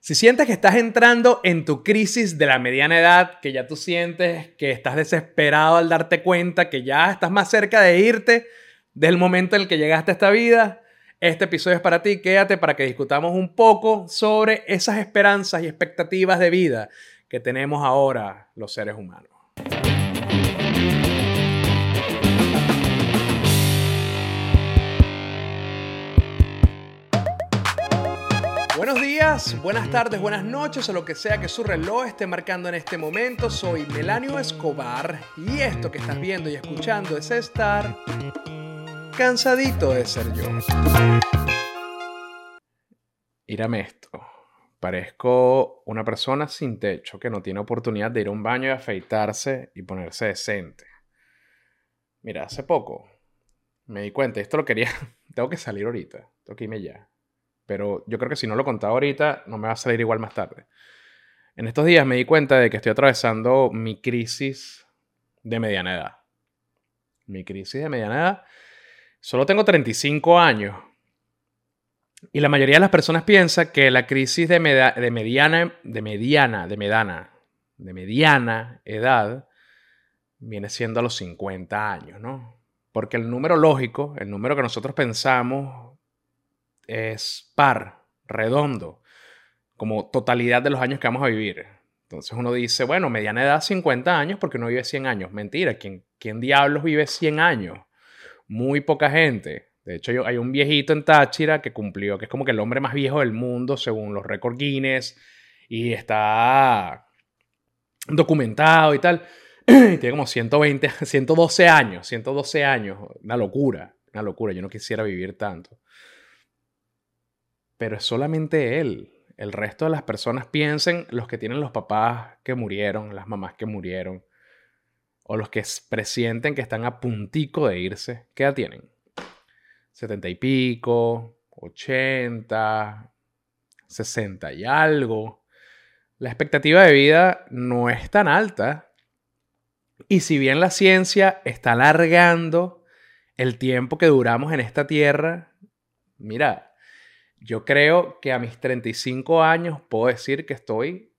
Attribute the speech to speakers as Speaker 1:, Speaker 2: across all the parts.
Speaker 1: Si sientes que estás entrando en tu crisis de la mediana edad, que ya tú sientes que estás desesperado al darte cuenta que ya estás más cerca de irte del momento en el que llegaste a esta vida, este episodio es para ti. Quédate para que discutamos un poco sobre esas esperanzas y expectativas de vida que tenemos ahora los seres humanos. Buenos días, buenas tardes, buenas noches o lo que sea que su reloj esté marcando en este momento. Soy Melanio Escobar y esto que estás viendo y escuchando es estar cansadito de ser yo. Mírame esto. Parezco una persona sin techo que no tiene oportunidad de ir a un baño y afeitarse y ponerse decente. Mira, hace poco me di cuenta, esto lo quería, tengo que salir ahorita, tengo que irme ya. Pero yo creo que si no lo contaba ahorita, no me va a salir igual más tarde. En estos días me di cuenta de que estoy atravesando mi crisis de mediana edad. Mi crisis de mediana edad. Solo tengo 35 años. Y la mayoría de las personas piensa que la crisis de, de mediana, de mediana, de mediana, de mediana edad viene siendo a los 50 años, ¿no? Porque el número lógico, el número que nosotros pensamos es par, redondo, como totalidad de los años que vamos a vivir. Entonces uno dice, bueno, mediana edad 50 años porque uno vive 100 años. Mentira, ¿quién, quién diablos vive 100 años? Muy poca gente. De hecho, hay un viejito en Táchira que cumplió, que es como que el hombre más viejo del mundo según los récords Guinness y está documentado y tal. tiene como 120, 112 años, 112 años. Una locura, una locura. Yo no quisiera vivir tanto pero es solamente él. El resto de las personas piensen los que tienen los papás que murieron, las mamás que murieron, o los que presienten que están a puntico de irse. ¿Qué edad tienen? Setenta y pico, ochenta, sesenta y algo. La expectativa de vida no es tan alta. Y si bien la ciencia está alargando el tiempo que duramos en esta tierra, mira, yo creo que a mis 35 años puedo decir que estoy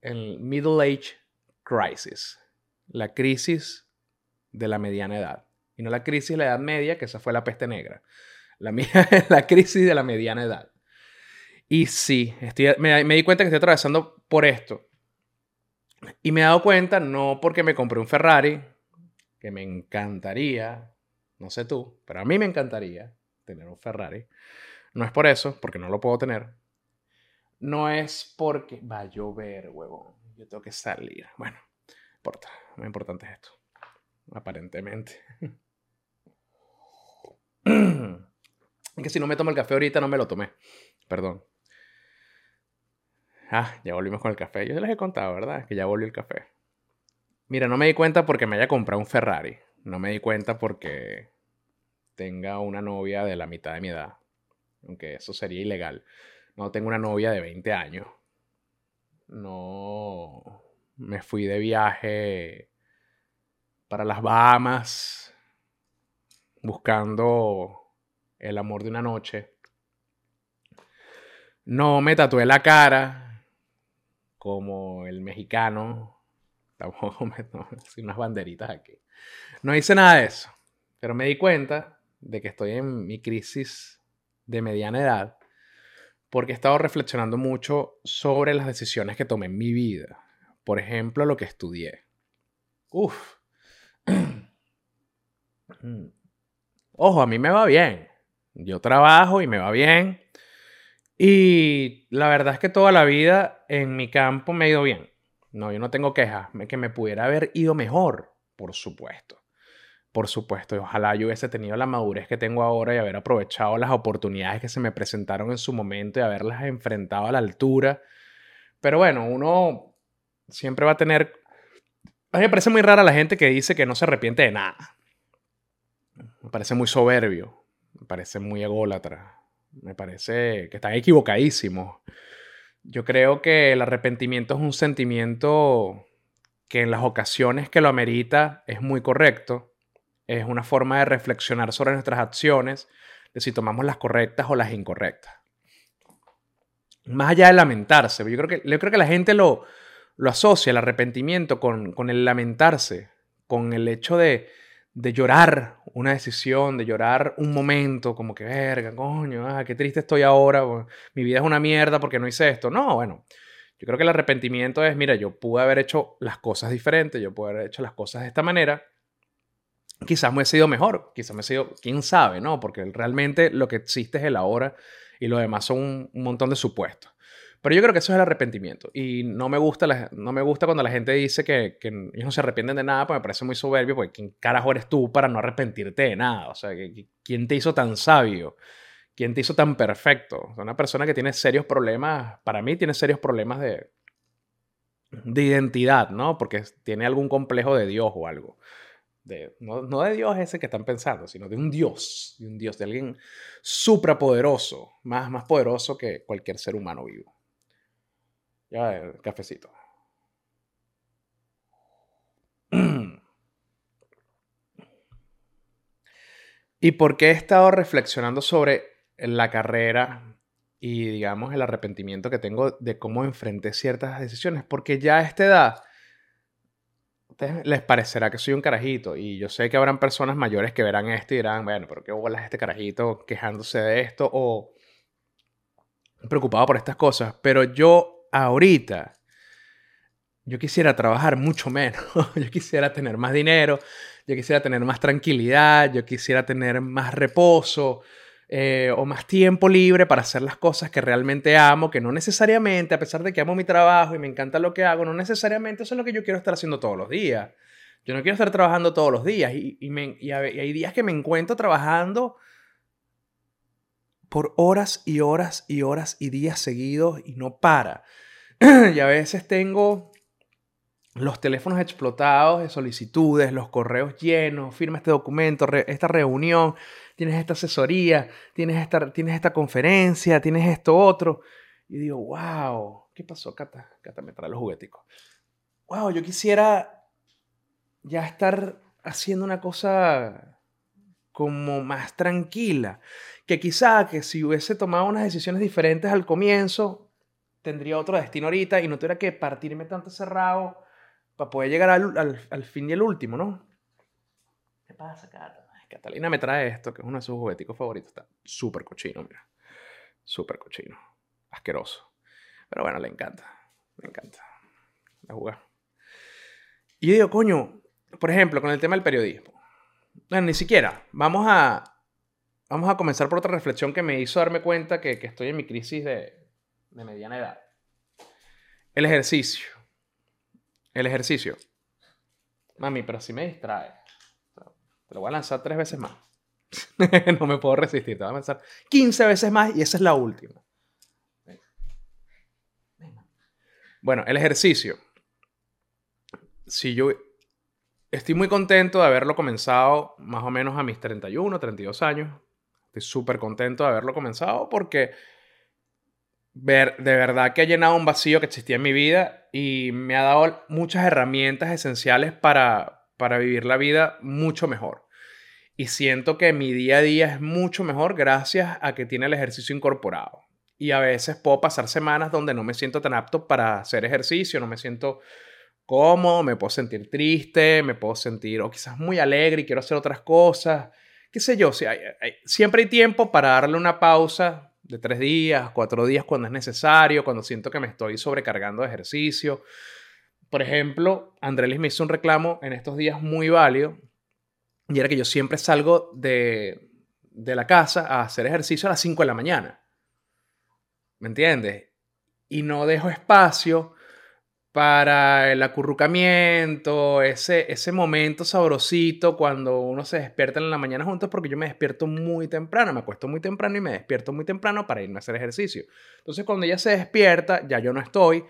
Speaker 1: en Middle Age Crisis, la crisis de la mediana edad. Y no la crisis de la edad media, que esa fue la peste negra. La, la crisis de la mediana edad. Y sí, estoy, me, me di cuenta que estoy atravesando por esto. Y me he dado cuenta, no porque me compré un Ferrari, que me encantaría, no sé tú, pero a mí me encantaría tener un Ferrari. No es por eso, porque no lo puedo tener. No es porque va a llover, huevón. Yo tengo que salir. Bueno, no importa. Lo importante es esto. Aparentemente. Es que si no me tomo el café ahorita, no me lo tomé. Perdón. Ah, ya volvimos con el café. Yo les he contado, ¿verdad? Que ya volvió el café. Mira, no me di cuenta porque me haya comprado un Ferrari. No me di cuenta porque tenga una novia de la mitad de mi edad aunque eso sería ilegal. No tengo una novia de 20 años. No me fui de viaje para las Bahamas buscando el amor de una noche. No me tatué la cara como el mexicano. Tampoco sin unas banderitas aquí. No hice nada de eso. Pero me di cuenta de que estoy en mi crisis de mediana edad porque he estado reflexionando mucho sobre las decisiones que tomé en mi vida. Por ejemplo, lo que estudié. Uf. Ojo, a mí me va bien. Yo trabajo y me va bien. Y la verdad es que toda la vida en mi campo me ha ido bien. No, yo no tengo quejas. Que me pudiera haber ido mejor, por supuesto por supuesto, y ojalá yo hubiese tenido la madurez que tengo ahora y haber aprovechado las oportunidades que se me presentaron en su momento y haberlas enfrentado a la altura. Pero bueno, uno siempre va a tener... Me parece muy rara la gente que dice que no se arrepiente de nada. Me parece muy soberbio, me parece muy ególatra, me parece que están equivocadísimos. Yo creo que el arrepentimiento es un sentimiento que en las ocasiones que lo amerita es muy correcto, es una forma de reflexionar sobre nuestras acciones, de si tomamos las correctas o las incorrectas. más allá de lamentarse, yo creo que, yo creo que la gente lo, lo asocia, el arrepentimiento, con, con el lamentarse, con el hecho de, de llorar una decisión, de llorar un momento, como que verga, coño, ah, qué triste estoy ahora, mi vida es una mierda porque no hice esto. No, bueno, yo creo que el arrepentimiento es, mira, yo pude haber hecho las cosas diferentes, yo pude haber hecho las cosas de esta manera. Quizás me he sido mejor, quizás me he sido, quién sabe, ¿no? Porque realmente lo que existe es el ahora y lo demás son un, montón de supuestos. Pero yo creo que eso es el arrepentimiento. Y no me gusta, no me gusta cuando la gente dice que, que, ellos no se arrepienten de nada, pues me parece muy soberbio, porque ¿quién carajo eres tú para no arrepentirte de nada? O sea, ¿quién te hizo tan sabio? ¿Quién te hizo tan perfecto? Una persona que tiene serios problemas, para mí tiene serios problemas de, de identidad, ¿no? Porque tiene algún complejo de Dios o algo. No, no, de Dios ese que están pensando, sino de un Dios, de un Dios, de alguien suprapoderoso, más, más poderoso que cualquier ser humano vivo. Ya, el cafecito. ¿Y por qué he estado reflexionando sobre la carrera y, digamos, el arrepentimiento que tengo de cómo enfrenté ciertas decisiones, porque ya a esta edad les parecerá que soy un carajito y yo sé que habrán personas mayores que verán esto y dirán, bueno, pero qué bolas este carajito quejándose de esto o preocupado por estas cosas, pero yo ahorita yo quisiera trabajar mucho menos, yo quisiera tener más dinero, yo quisiera tener más tranquilidad, yo quisiera tener más reposo, eh, o más tiempo libre para hacer las cosas que realmente amo, que no necesariamente, a pesar de que amo mi trabajo y me encanta lo que hago, no necesariamente eso es lo que yo quiero estar haciendo todos los días. Yo no quiero estar trabajando todos los días y, y, hay días que me encuentro trabajando por horas y horas y horas y días seguidos y no para. y a veces tengo los teléfonos explotados de solicitudes, los correos llenos, firma este documento, esta reunión, tienes esta asesoría, tienes esta, tienes esta conferencia, tienes esto otro. Y digo, wow, ¿qué pasó, Cata? Cata me trae los jugueticos. Wow, yo quisiera ya estar haciendo una cosa como más tranquila. Que quizá que si hubiese tomado unas decisiones diferentes al comienzo, tendría otro destino ahorita y no tuviera que partirme tanto cerrado para poder llegar al, al, al fin y el último, ¿no? ¿Qué pasa, Cata? Catalina me trae esto, que es uno de sus jugueticos favoritos. Está súper cochino, mira. Súper cochino. Asqueroso. Pero bueno, le encanta. Le encanta. La jugar. Y yo digo, coño, por ejemplo, con el tema del periodismo. Bueno, ni siquiera. Vamos a, vamos a comenzar por otra reflexión que me hizo darme cuenta que, que estoy en mi crisis de, de mediana edad. El ejercicio. El ejercicio. Mami, pero si me distrae. Te lo voy a lanzar tres veces más. no me puedo resistir. Te voy a lanzar 15 veces más y esa es la última. Bueno, el ejercicio. Si yo estoy muy contento de haberlo comenzado más o menos a mis 31, 32 años. Estoy súper contento de haberlo comenzado porque ver, de verdad que ha llenado un vacío que existía en mi vida y me ha dado muchas herramientas esenciales para, para vivir la vida mucho mejor. Y siento que mi día a día es mucho mejor gracias a que tiene el ejercicio incorporado. Y a veces puedo pasar semanas donde no me siento tan apto para hacer ejercicio, no me siento cómodo, me puedo sentir triste, me puedo sentir o quizás muy alegre y quiero hacer otras cosas. Qué sé yo, si siempre hay tiempo para darle una pausa de tres días, cuatro días cuando es necesario, cuando siento que me estoy sobrecargando de ejercicio por ejemplo, Andrés me hizo un reclamo en estos días muy válido y era que yo siempre salgo de, de la casa a hacer ejercicio a las 5 de la mañana. ¿Me entiendes? Y no dejo espacio para el acurrucamiento, ese, ese momento sabrosito cuando uno se despierta en la mañana juntos, porque yo me despierto muy temprano, me acuesto muy temprano y me despierto muy temprano para irme a hacer ejercicio. Entonces, cuando ella se despierta, ya yo no estoy,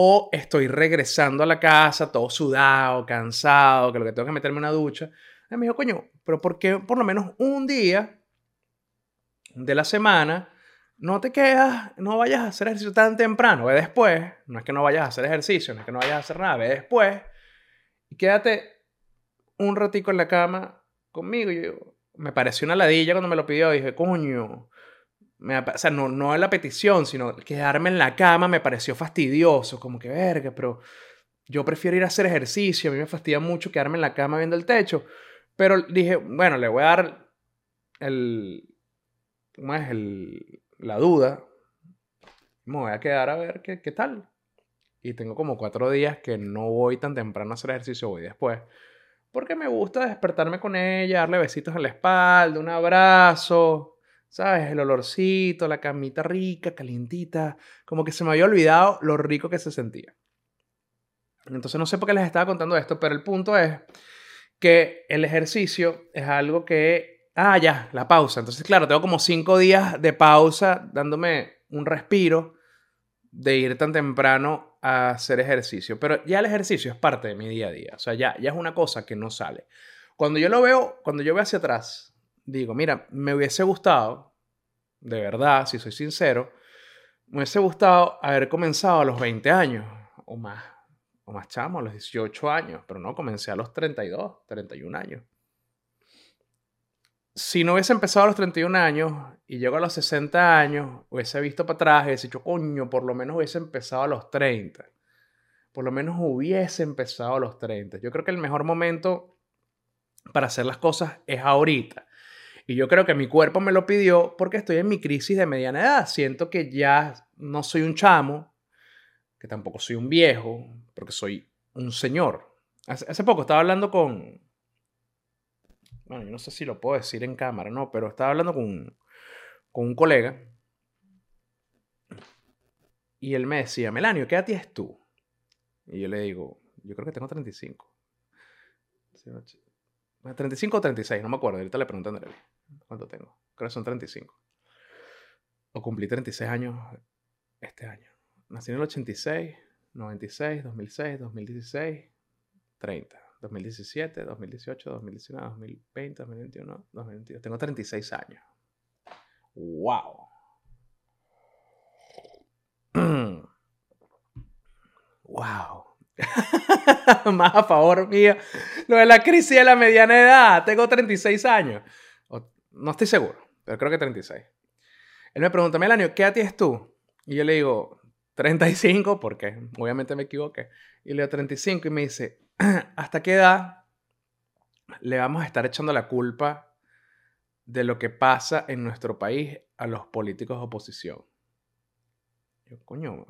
Speaker 1: o estoy regresando a la casa todo sudado, cansado, que lo que tengo que meterme una ducha. Y me dijo, coño, pero ¿por qué por lo menos un día de la semana no te quedas, no vayas a hacer ejercicio tan temprano? Ve después, no es que no vayas a hacer ejercicio, no es que no vayas a hacer nada, ve después y quédate un ratico en la cama conmigo. Yo, me pareció una ladilla cuando me lo pidió. Dije, coño, o sea, no, no la petición, sino quedarme en la cama me pareció fastidioso, como que verga, pero yo prefiero ir a hacer ejercicio, a mí me fastidia mucho quedarme en la cama viendo el techo, pero dije, bueno, le voy a dar el, ¿cómo es? El, la duda, me voy a quedar a ver qué, qué tal. Y tengo como cuatro días que no voy tan temprano a hacer ejercicio, voy después. Porque me gusta despertarme con ella, darle besitos en la espalda, un abrazo, ¿sabes? El olorcito, la camita rica, calientita. Como que se me había olvidado lo rico que se sentía. Entonces no sé por qué les estaba contando esto, pero el punto es que el ejercicio es algo que... Ah, ya, la pausa. Entonces, claro, tengo como cinco días de pausa dándome un respiro de ir tan temprano a hacer ejercicio. Pero ya el ejercicio es parte de mi día a día. O sea, ya, ya es una cosa que no sale. Cuando yo lo veo, cuando yo veo hacia atrás, digo, mira, me hubiese gustado, de verdad, si soy sincero, me hubiese gustado haber comenzado a los 20 años o más, o más chamo, a los 18 años, pero no, comencé a los 32, 31 años. Si no hubiese empezado a los 31 años y llego a los 60 años, hubiese visto para atrás y hubiese dicho, coño, por lo menos hubiese empezado a los 30. Por lo menos hubiese empezado a los 30. Yo creo que el mejor momento para hacer las cosas es ahorita. Y yo creo que mi cuerpo me lo pidió porque estoy en mi crisis de mediana edad. Siento que ya no soy un chamo, que tampoco soy un viejo, porque soy un señor. Hace, poco estaba hablando con... Bueno, yo no sé si lo puedo decir en cámara, no, pero estaba hablando con, con un colega. Y él me decía, Melanio, ¿qué edad tienes tú? Y yo le digo, yo creo que tengo 35. 35 o 36, no me acuerdo. Ahorita le pregunto a Andrés. ¿Cuánto tengo? Creo que son 35. O cumplí 36 años este año. Nací en el 86, 96, 2006, 2016, 30. 2017, 2018, 2019, 2020, 2021, 2022. Tengo 36 años. ¡Wow! ¡Wow! Más a favor mío. Lo de la crisis de la mediana edad. Tengo 36 años. No estoy seguro, pero creo que 36. Él me pregunta, Melanio, ¿qué edad tienes tú? Y yo le digo, 35, porque obviamente me equivoqué. Y le digo 35 y me dice, ¿hasta qué edad le vamos a estar echando la culpa de lo que pasa en nuestro país a los políticos de oposición? Yo, coño,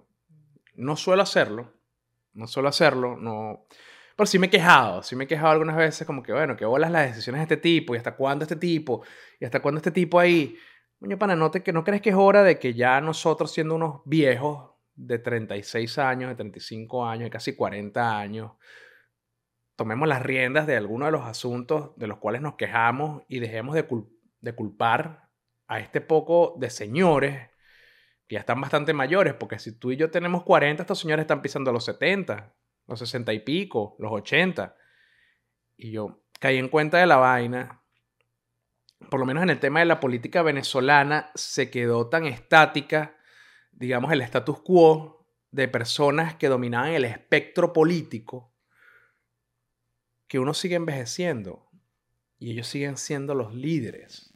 Speaker 1: no suelo hacerlo, no suelo hacerlo, no... Pero sí me he quejado, sí me he quejado algunas veces como que, bueno, que bolas las decisiones de este tipo y hasta cuándo este tipo y hasta cuándo este tipo ahí. Coño, pananote, que no crees que es hora de que ya nosotros siendo unos viejos de 36 años, de 35 años, de casi 40 años, tomemos las riendas de algunos de los asuntos de los cuales nos quejamos y dejemos de, de culpar a este poco de señores que ya están bastante mayores, porque si tú y yo tenemos 40, estos señores están pisando los 70, los 60 y pico, los 80. Y yo caí en cuenta de la vaina, por lo menos en el tema de la política venezolana, se quedó tan estática, digamos, el status quo de personas que dominaban el espectro político, que uno sigue envejeciendo y ellos siguen siendo los líderes.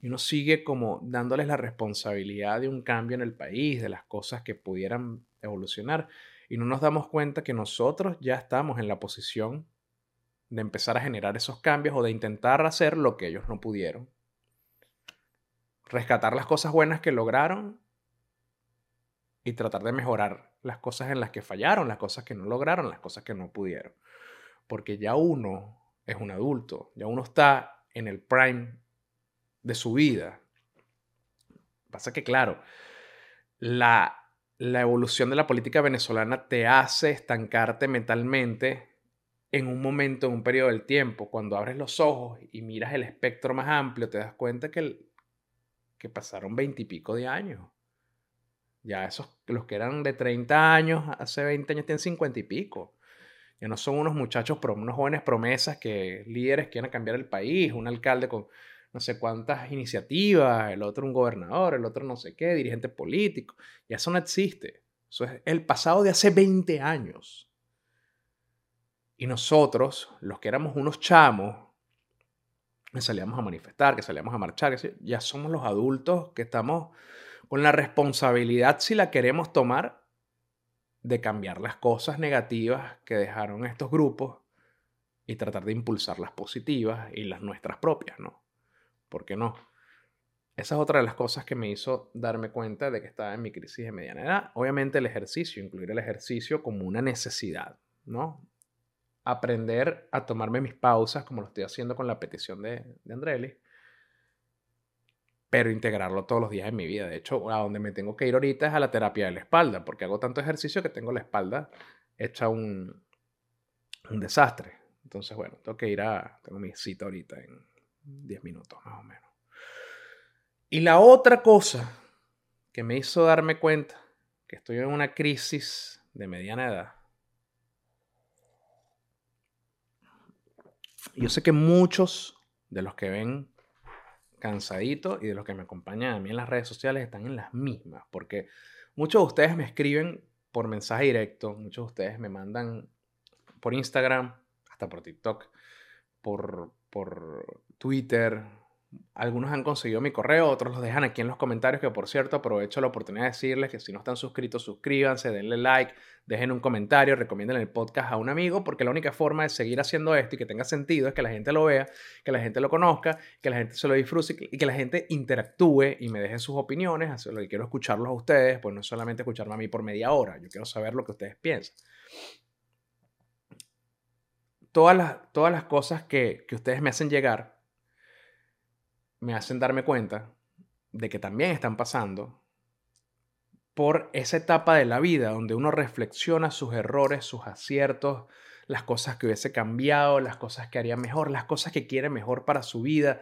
Speaker 1: Y uno sigue como dándoles la responsabilidad de un cambio en el país, de las cosas que pudieran evolucionar y no nos damos cuenta que nosotros ya estamos en la posición de empezar a generar esos cambios o de intentar hacer lo que ellos no pudieron. Rescatar las cosas buenas que lograron y tratar de mejorar las cosas en las que fallaron, las cosas que no lograron, las cosas que no pudieron. Porque ya uno es un adulto, ya uno está en el prime de su vida. Pasa que, claro, la la evolución de la política venezolana te hace estancarte mentalmente en un momento, en un periodo del tiempo. Cuando abres los ojos y miras el espectro más amplio, te das cuenta que, que pasaron veintipico de años. Ya esos, los que eran de 30 años, hace 20 años tienen 50 y pico. Ya no son unos muchachos, unos jóvenes promesas que líderes quieren cambiar el país, un alcalde con no sé cuántas iniciativas, el otro un gobernador, el otro no sé qué, dirigente político. Y eso no existe. Eso es el pasado de hace 20 años. Y nosotros, los que éramos unos chamos, que salíamos a manifestar, que salíamos a marchar, ya somos los adultos que estamos con la responsabilidad, si la queremos tomar, de cambiar las cosas negativas que dejaron estos grupos y tratar de impulsar las positivas y las nuestras propias, ¿no? ¿Por qué no? Esa es otra de las cosas que me hizo darme cuenta de que estaba en mi crisis de mediana edad. Obviamente el ejercicio, incluir el ejercicio como una necesidad, ¿no? Aprender a tomarme mis pausas, como lo estoy haciendo con la petición de, de Andrelli, pero integrarlo todos los días en mi vida. De hecho, a donde me tengo que ir ahorita es a la terapia de la espalda, porque hago tanto ejercicio que tengo la espalda hecha un, un desastre. Entonces, bueno, tengo que ir a, tengo mi cita ahorita en 10 minutos más o menos. Y la otra cosa que me hizo darme cuenta que estoy en una crisis de mediana edad. Yo sé que muchos de los que ven cansadito y de los que me acompañan a mí en las redes sociales están en las mismas, porque muchos de ustedes me escriben por mensaje directo, muchos de ustedes me mandan por Instagram, hasta por TikTok, por, por Twitter, algunos han conseguido mi correo, otros los dejan aquí en los comentarios, que por cierto aprovecho la oportunidad de decirles que si no están suscritos, suscríbanse, denle like, dejen un comentario, recomienden el podcast a un amigo, porque la única forma de seguir haciendo esto y que tenga sentido es que la gente lo vea, que la gente lo conozca, que la gente se lo disfrute y que la gente interactúe y me deje sus opiniones, lo que quiero escucharlos a ustedes, pues no solamente escucharme a mí por media hora, yo quiero saber lo que ustedes piensan. Todas las, todas las cosas que, que ustedes me hacen llegar, me hacen darme cuenta de que también están pasando por esa etapa de la vida donde uno reflexiona sus errores, sus aciertos, las cosas que hubiese cambiado, las cosas que haría mejor, las cosas que quiere mejor para su vida.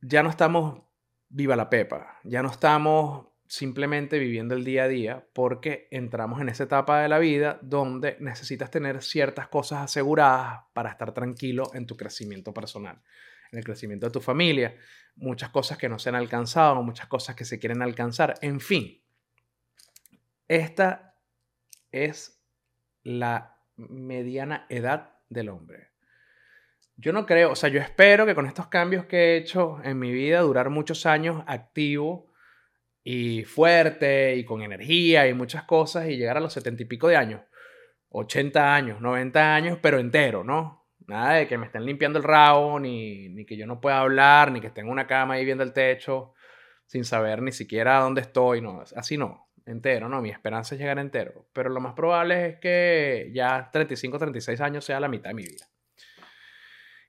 Speaker 1: Ya no estamos viva la pepa, ya no estamos simplemente viviendo el día a día porque entramos en esa etapa de la vida donde necesitas tener ciertas cosas aseguradas para estar tranquilo en tu crecimiento personal en el crecimiento de tu familia, muchas cosas que no se han alcanzado, muchas cosas que se quieren alcanzar, en fin. Esta es la mediana edad del hombre. Yo no creo, o sea, yo espero que con estos cambios que he hecho en mi vida, durar muchos años activo y fuerte y con energía y muchas cosas y llegar a los setenta y pico de años, 80 años, 90 años, pero entero, ¿no? Nada de que me estén limpiando el rabo, ni, ni que yo no pueda hablar, ni que esté en una cama ahí viendo el techo sin saber ni siquiera dónde estoy. No, así no, entero, no. Mi esperanza es llegar entero. Pero lo más probable es que ya 35, 36 años sea la mitad de mi vida.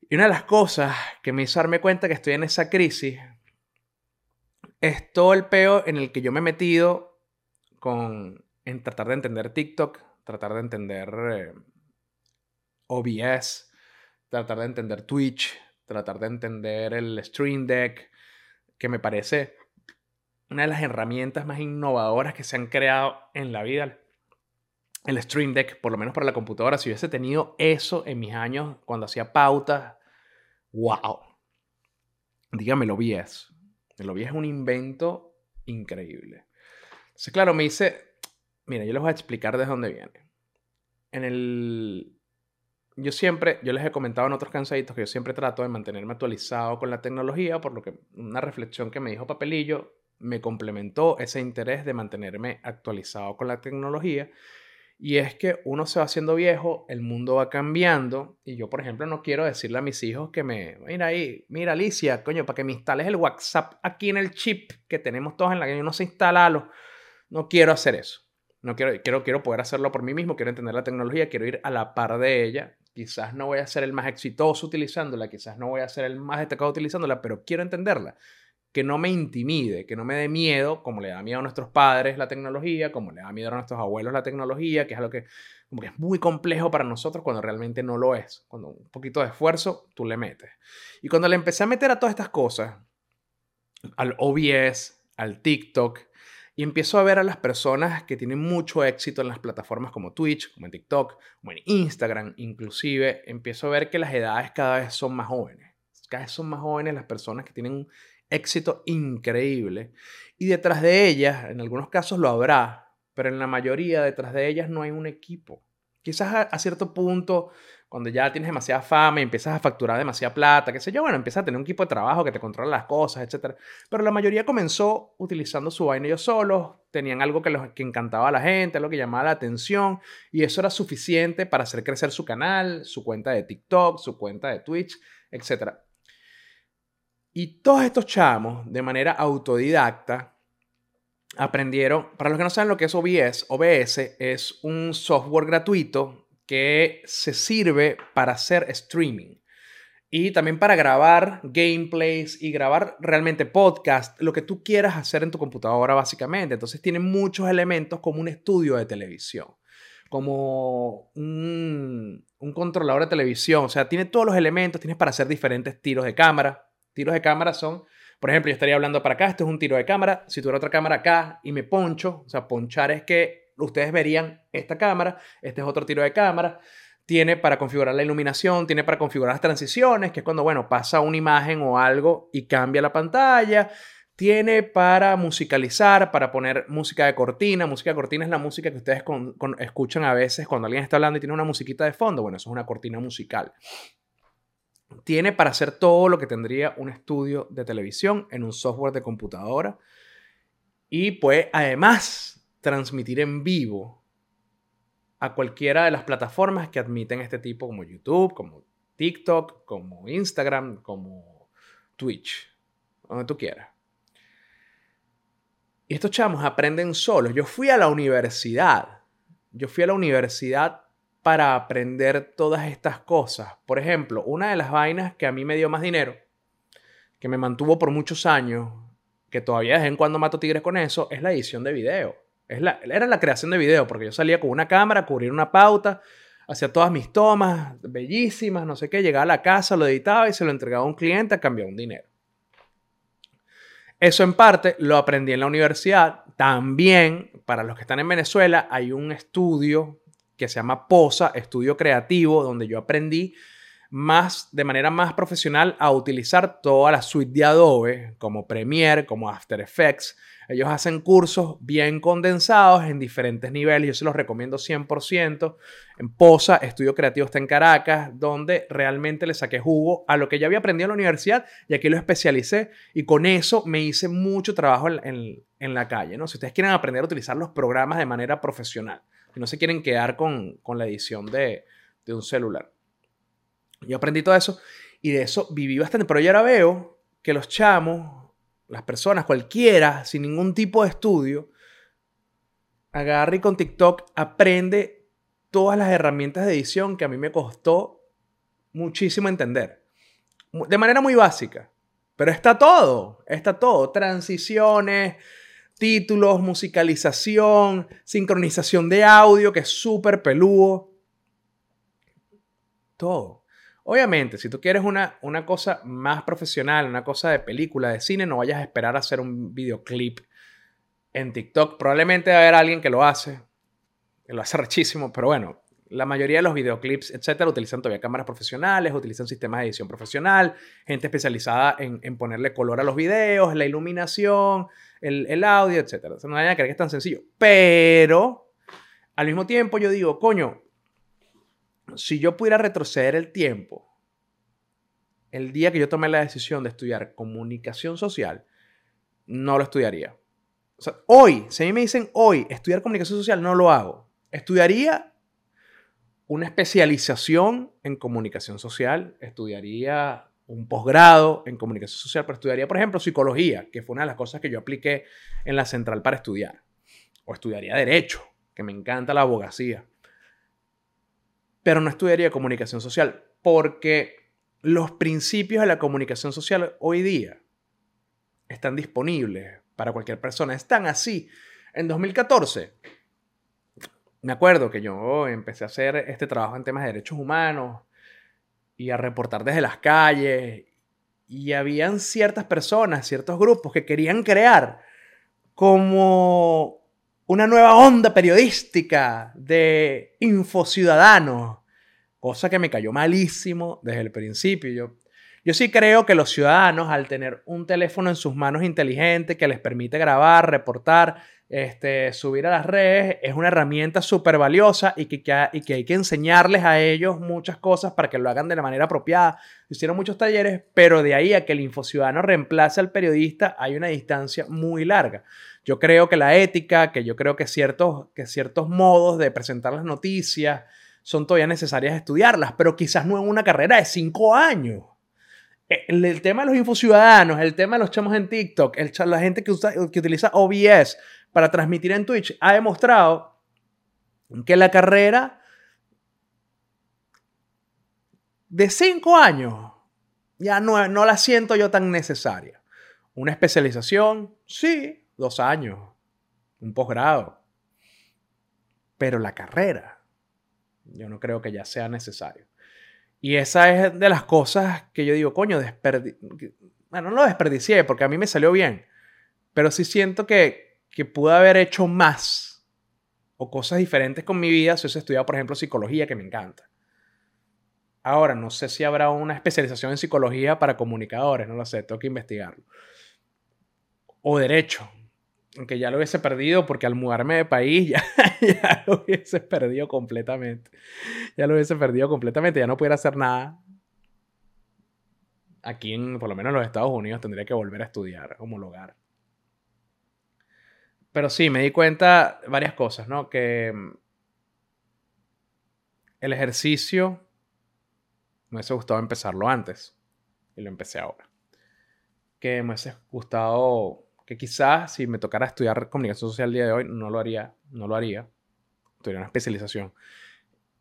Speaker 1: Y una de las cosas que me hizo darme cuenta que estoy en esa crisis es todo el peo en el que yo me he metido con, en tratar de entender TikTok, tratar de entender eh, OBS, tratar de entender Twitch, tratar de entender el Stream Deck, que me parece una de las herramientas más innovadoras que se han creado en la vida. El Stream Deck, por lo menos para la computadora, si hubiese tenido eso en mis años cuando hacía pautas, wow. Dígame, lo vi es. Lo vi es un invento increíble. Entonces, claro, me dice, mira, yo les voy a explicar de dónde viene. En el yo siempre, yo les he comentado en otros cansaditos que yo siempre trato de mantenerme actualizado con la tecnología, por lo que una reflexión que me dijo Papelillo me complementó ese interés de mantenerme actualizado con la tecnología. Y es que uno se va haciendo viejo, el mundo va cambiando y yo, por ejemplo, no quiero decirle a mis hijos que me, mira ahí, mira Alicia, coño, para que me instales el WhatsApp aquí en el chip que tenemos todos en la que yo no sé instalarlo. No quiero hacer eso. No quiero, quiero, quiero poder hacerlo por mí mismo, quiero entender la tecnología, quiero ir a la par de ella Quizás no voy a ser el más exitoso utilizándola, quizás no voy a ser el más destacado utilizándola, pero quiero entenderla. Que no me intimide, que no me dé miedo, como le da miedo a nuestros padres la tecnología, como le da miedo a nuestros abuelos la tecnología, que es algo que, como que es muy complejo para nosotros cuando realmente no lo es. Cuando un poquito de esfuerzo tú le metes. Y cuando le empecé a meter a todas estas cosas, al OBS, al TikTok, y empiezo a ver a las personas que tienen mucho éxito en las plataformas como Twitch, como en TikTok, como en Instagram, inclusive, empiezo a ver que las edades cada vez son más jóvenes. Cada vez son más jóvenes las personas que tienen éxito increíble. Y detrás de ellas, en algunos casos lo habrá, pero en la mayoría detrás de ellas no hay un equipo. Quizás a, cierto punto, cuando ya tienes demasiada fama y empiezas a facturar demasiada plata, qué sé yo, bueno, empiezas a tener un equipo de trabajo que te controla las cosas, etc. Pero la mayoría comenzó utilizando su vaina ellos solos, tenían algo que, los, que encantaba a la gente, algo que llamaba la atención, y eso era suficiente para hacer crecer su canal, su cuenta de TikTok, su cuenta de Twitch, etc. Y todos estos chamos, de manera autodidacta, aprendieron, para los que no saben lo que es OBS, OBS es un software gratuito que se sirve para hacer streaming y también para grabar gameplays y grabar realmente podcast, lo que tú quieras hacer en tu computadora básicamente. Entonces tiene muchos elementos como un estudio de televisión, como un, un controlador de televisión, o sea, tiene todos los elementos, tienes para hacer diferentes tiros de cámara. Tiros de cámara son por ejemplo, yo estaría hablando para acá, esto es un tiro de cámara. Si tuviera otra cámara acá y me poncho, o sea, ponchar es que ustedes verían esta cámara, este es otro tiro de cámara. Tiene para configurar la iluminación, tiene para configurar las transiciones, que es cuando, bueno, pasa una imagen o algo y cambia la pantalla. Tiene para musicalizar, para poner música de cortina. Música de cortina es la música que ustedes escuchan a veces cuando alguien está hablando y tiene una musiquita de fondo. Bueno, eso es una cortina musical tiene para hacer todo lo que tendría un estudio de televisión en un software de computadora y puede además transmitir en vivo a cualquiera de las plataformas que admiten este tipo como YouTube, como TikTok, como Instagram, como Twitch, donde tú quieras. Y estos chamos aprenden solos. Yo fui a la universidad. Yo fui a la universidad para aprender todas estas cosas. Por ejemplo, una de las vainas que a mí me dio más dinero, que me mantuvo por muchos años, que todavía de vez en cuando mato tigres con eso, es la edición de video. Era la creación de video, porque yo salía con una cámara, cubrir una pauta, hacía todas mis tomas bellísimas, no sé qué, llegaba a la casa, lo editaba y se lo entregaba a un cliente a cambio de un dinero. Eso en parte lo aprendí en la universidad. También, para los que están en Venezuela, hay un estudio que se llama POSA, Estudio Creativo, donde yo aprendí más de manera más profesional a utilizar toda la suite de Adobe, como Premiere, como After Effects. Ellos hacen cursos bien condensados en diferentes niveles. Yo se los recomiendo 100%. En POSA, Estudio Creativo está en Caracas, donde realmente le saqué jugo a lo que ya había aprendido en la universidad y aquí lo especialicé. Y con eso me hice mucho trabajo en, la calle. ¿no? Si ustedes quieren aprender a utilizar los programas de manera profesional no se quieren quedar con, la edición de, un celular. Yo aprendí todo eso y de eso viví bastante, pero yo ahora veo que los chamos, las personas, cualquiera, sin ningún tipo de estudio, agarra y con TikTok aprende todas las herramientas de edición que a mí me costó muchísimo entender. De manera muy básica. Pero está todo, está todo. Transiciones, títulos, musicalización, sincronización de audio, que es súper peludo. Todo. Obviamente, si tú quieres una, una cosa más profesional, una cosa de película, de cine, no vayas a esperar a hacer un videoclip en TikTok. Probablemente va a haber alguien que lo hace, que lo hace rechísimo, pero bueno, la mayoría de los videoclips, etcétera, utilizan todavía cámaras profesionales, utilizan sistemas de edición profesional, gente especializada en, ponerle color a los videos, la iluminación, el, audio, etc. O sea, no hay que creer que es tan sencillo. Pero, al mismo tiempo, yo digo, coño, si yo pudiera retroceder el tiempo, el día que yo tomé la decisión de estudiar comunicación social, no lo estudiaría. O sea, hoy, si a mí me dicen hoy estudiar comunicación social, no lo hago. Estudiaría una especialización en comunicación social, estudiaría un posgrado en comunicación social, pero estudiaría, por ejemplo, psicología, que fue una de las cosas que yo apliqué en la central para estudiar. O estudiaría derecho, que me encanta la abogacía. Pero no estudiaría comunicación social, porque los principios de la comunicación social hoy día están disponibles para cualquier persona. Están así. En 2014, me acuerdo que yo empecé a hacer este trabajo en temas de derechos humanos, y a reportar desde las calles. Y habían ciertas personas, ciertos grupos que querían crear como una nueva onda periodística de infociudadanos, cosa que me cayó malísimo desde el principio. Yo, Yo sí creo que los ciudadanos, al tener un teléfono en sus manos inteligente que les permite grabar, reportar, este, subir a las redes, es una herramienta súper valiosa y que, hay que enseñarles a ellos muchas cosas para que lo hagan de la manera apropiada. Hicieron muchos talleres, pero de ahí a que el infociudadano reemplace al periodista hay una distancia muy larga. Yo creo que la ética, que yo creo que ciertos, que ciertos modos de presentar las noticias son todavía necesarias estudiarlas, pero quizás no en una carrera de cinco años. El, tema de los infociudadanos, el tema de los chamos en TikTok, el, la gente que, usa, que utiliza OBS, para transmitir en Twitch ha demostrado que la carrera de cinco años ya no, no la siento yo tan necesaria. Una especialización, sí, dos años, un posgrado. Pero la carrera, yo no creo que ya sea necesario. Y esa es de las cosas que yo digo, coño, desperdi bueno, no lo desperdicié porque a mí me salió bien, pero sí siento que, que pude haber hecho más o cosas diferentes con mi vida si hubiese estudiado, por ejemplo, psicología, que me encanta. Ahora, no sé si habrá una especialización en psicología para comunicadores, no lo sé, tengo que investigarlo. O derecho, aunque ya lo hubiese perdido porque al mudarme de país ya, ya lo hubiese perdido completamente. Ya lo hubiese perdido completamente, ya no pudiera hacer nada. Aquí, en, por lo menos en los Estados Unidos, tendría que volver a estudiar, homologar. Pero sí, me di cuenta varias cosas, ¿no? Que mm, el ejercicio me hubiese gustado empezarlo antes y lo empecé ahora. Que me hubiese gustado que quizás si me tocara estudiar comunicación social el día de hoy, no lo haría, no lo haría. Tuviera una especialización.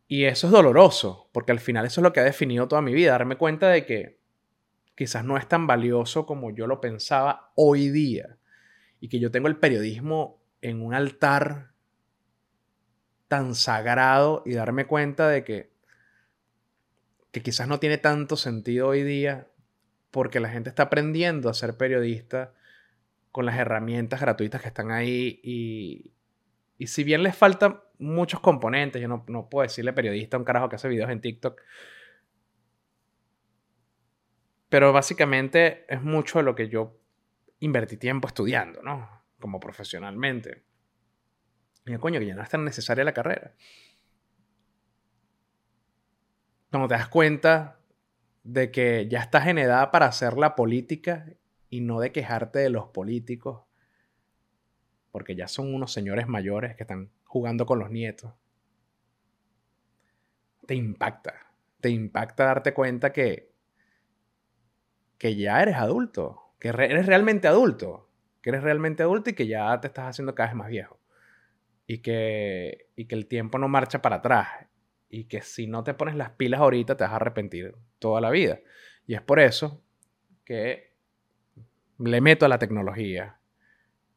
Speaker 1: Y eso es doloroso, porque al final eso es lo que ha definido toda mi vida, darme cuenta de que quizás no es tan valioso como yo lo pensaba hoy día y que yo tengo el periodismo en un altar tan sagrado y darme cuenta de que, que quizás no tiene tanto sentido hoy día porque la gente está aprendiendo a ser periodista con las herramientas gratuitas que están ahí y, y si bien les faltan muchos componentes, yo no, no puedo decirle periodista a un carajo que hace videos en TikTok, pero básicamente es mucho de lo que yo invertí tiempo estudiando, ¿no? Como profesionalmente. Y coño, que ya no es tan necesaria la carrera. Cuando te das cuenta de que ya estás en edad para hacer la política y no de quejarte de los políticos, porque ya son unos señores mayores que están jugando con los nietos. Te impacta, te impacta darte cuenta que, que ya eres adulto, que eres realmente adulto, que eres realmente adulto y que ya te estás haciendo cada vez más viejo. Y que, y que el tiempo no marcha para atrás. Y que si no te pones las pilas ahorita te vas a arrepentir toda la vida. Y es por eso que le meto a la tecnología.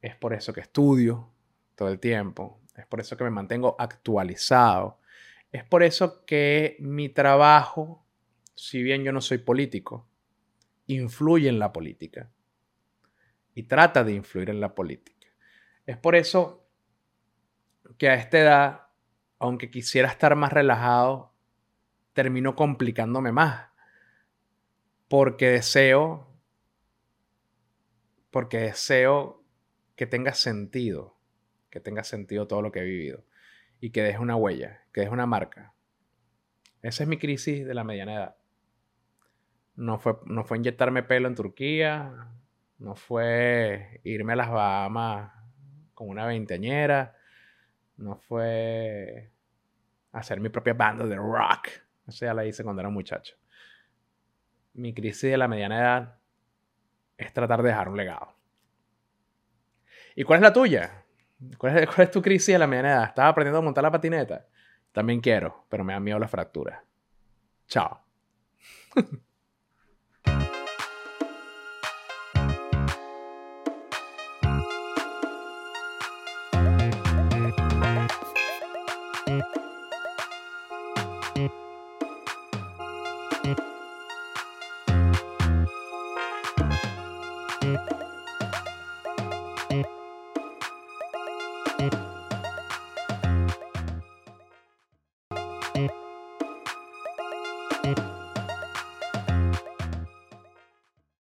Speaker 1: Es por eso que estudio todo el tiempo. Es por eso que me mantengo actualizado. Es por eso que mi trabajo, si bien yo no soy político, influye en la política y trata de influir en la política. Es por eso que a esta edad, aunque quisiera estar más relajado, termino complicándome más. Porque deseo, porque deseo que tenga sentido, que tenga sentido todo lo que he vivido y que deje una huella, que deje una marca. Esa es mi crisis de la mediana edad. No fue, no fue inyectarme pelo en Turquía, no fue irme a las Bahamas con una veinteañera, no fue hacer mi propia banda de rock. Eso ya la hice cuando era muchacho. Mi crisis de la mediana edad es tratar de dejar un legado. ¿Y cuál es la tuya? ¿Cuál es, cuál es tu crisis de la mediana edad? ¿Estás aprendiendo a montar la patineta? También quiero, pero me da miedo la fractura. Chao.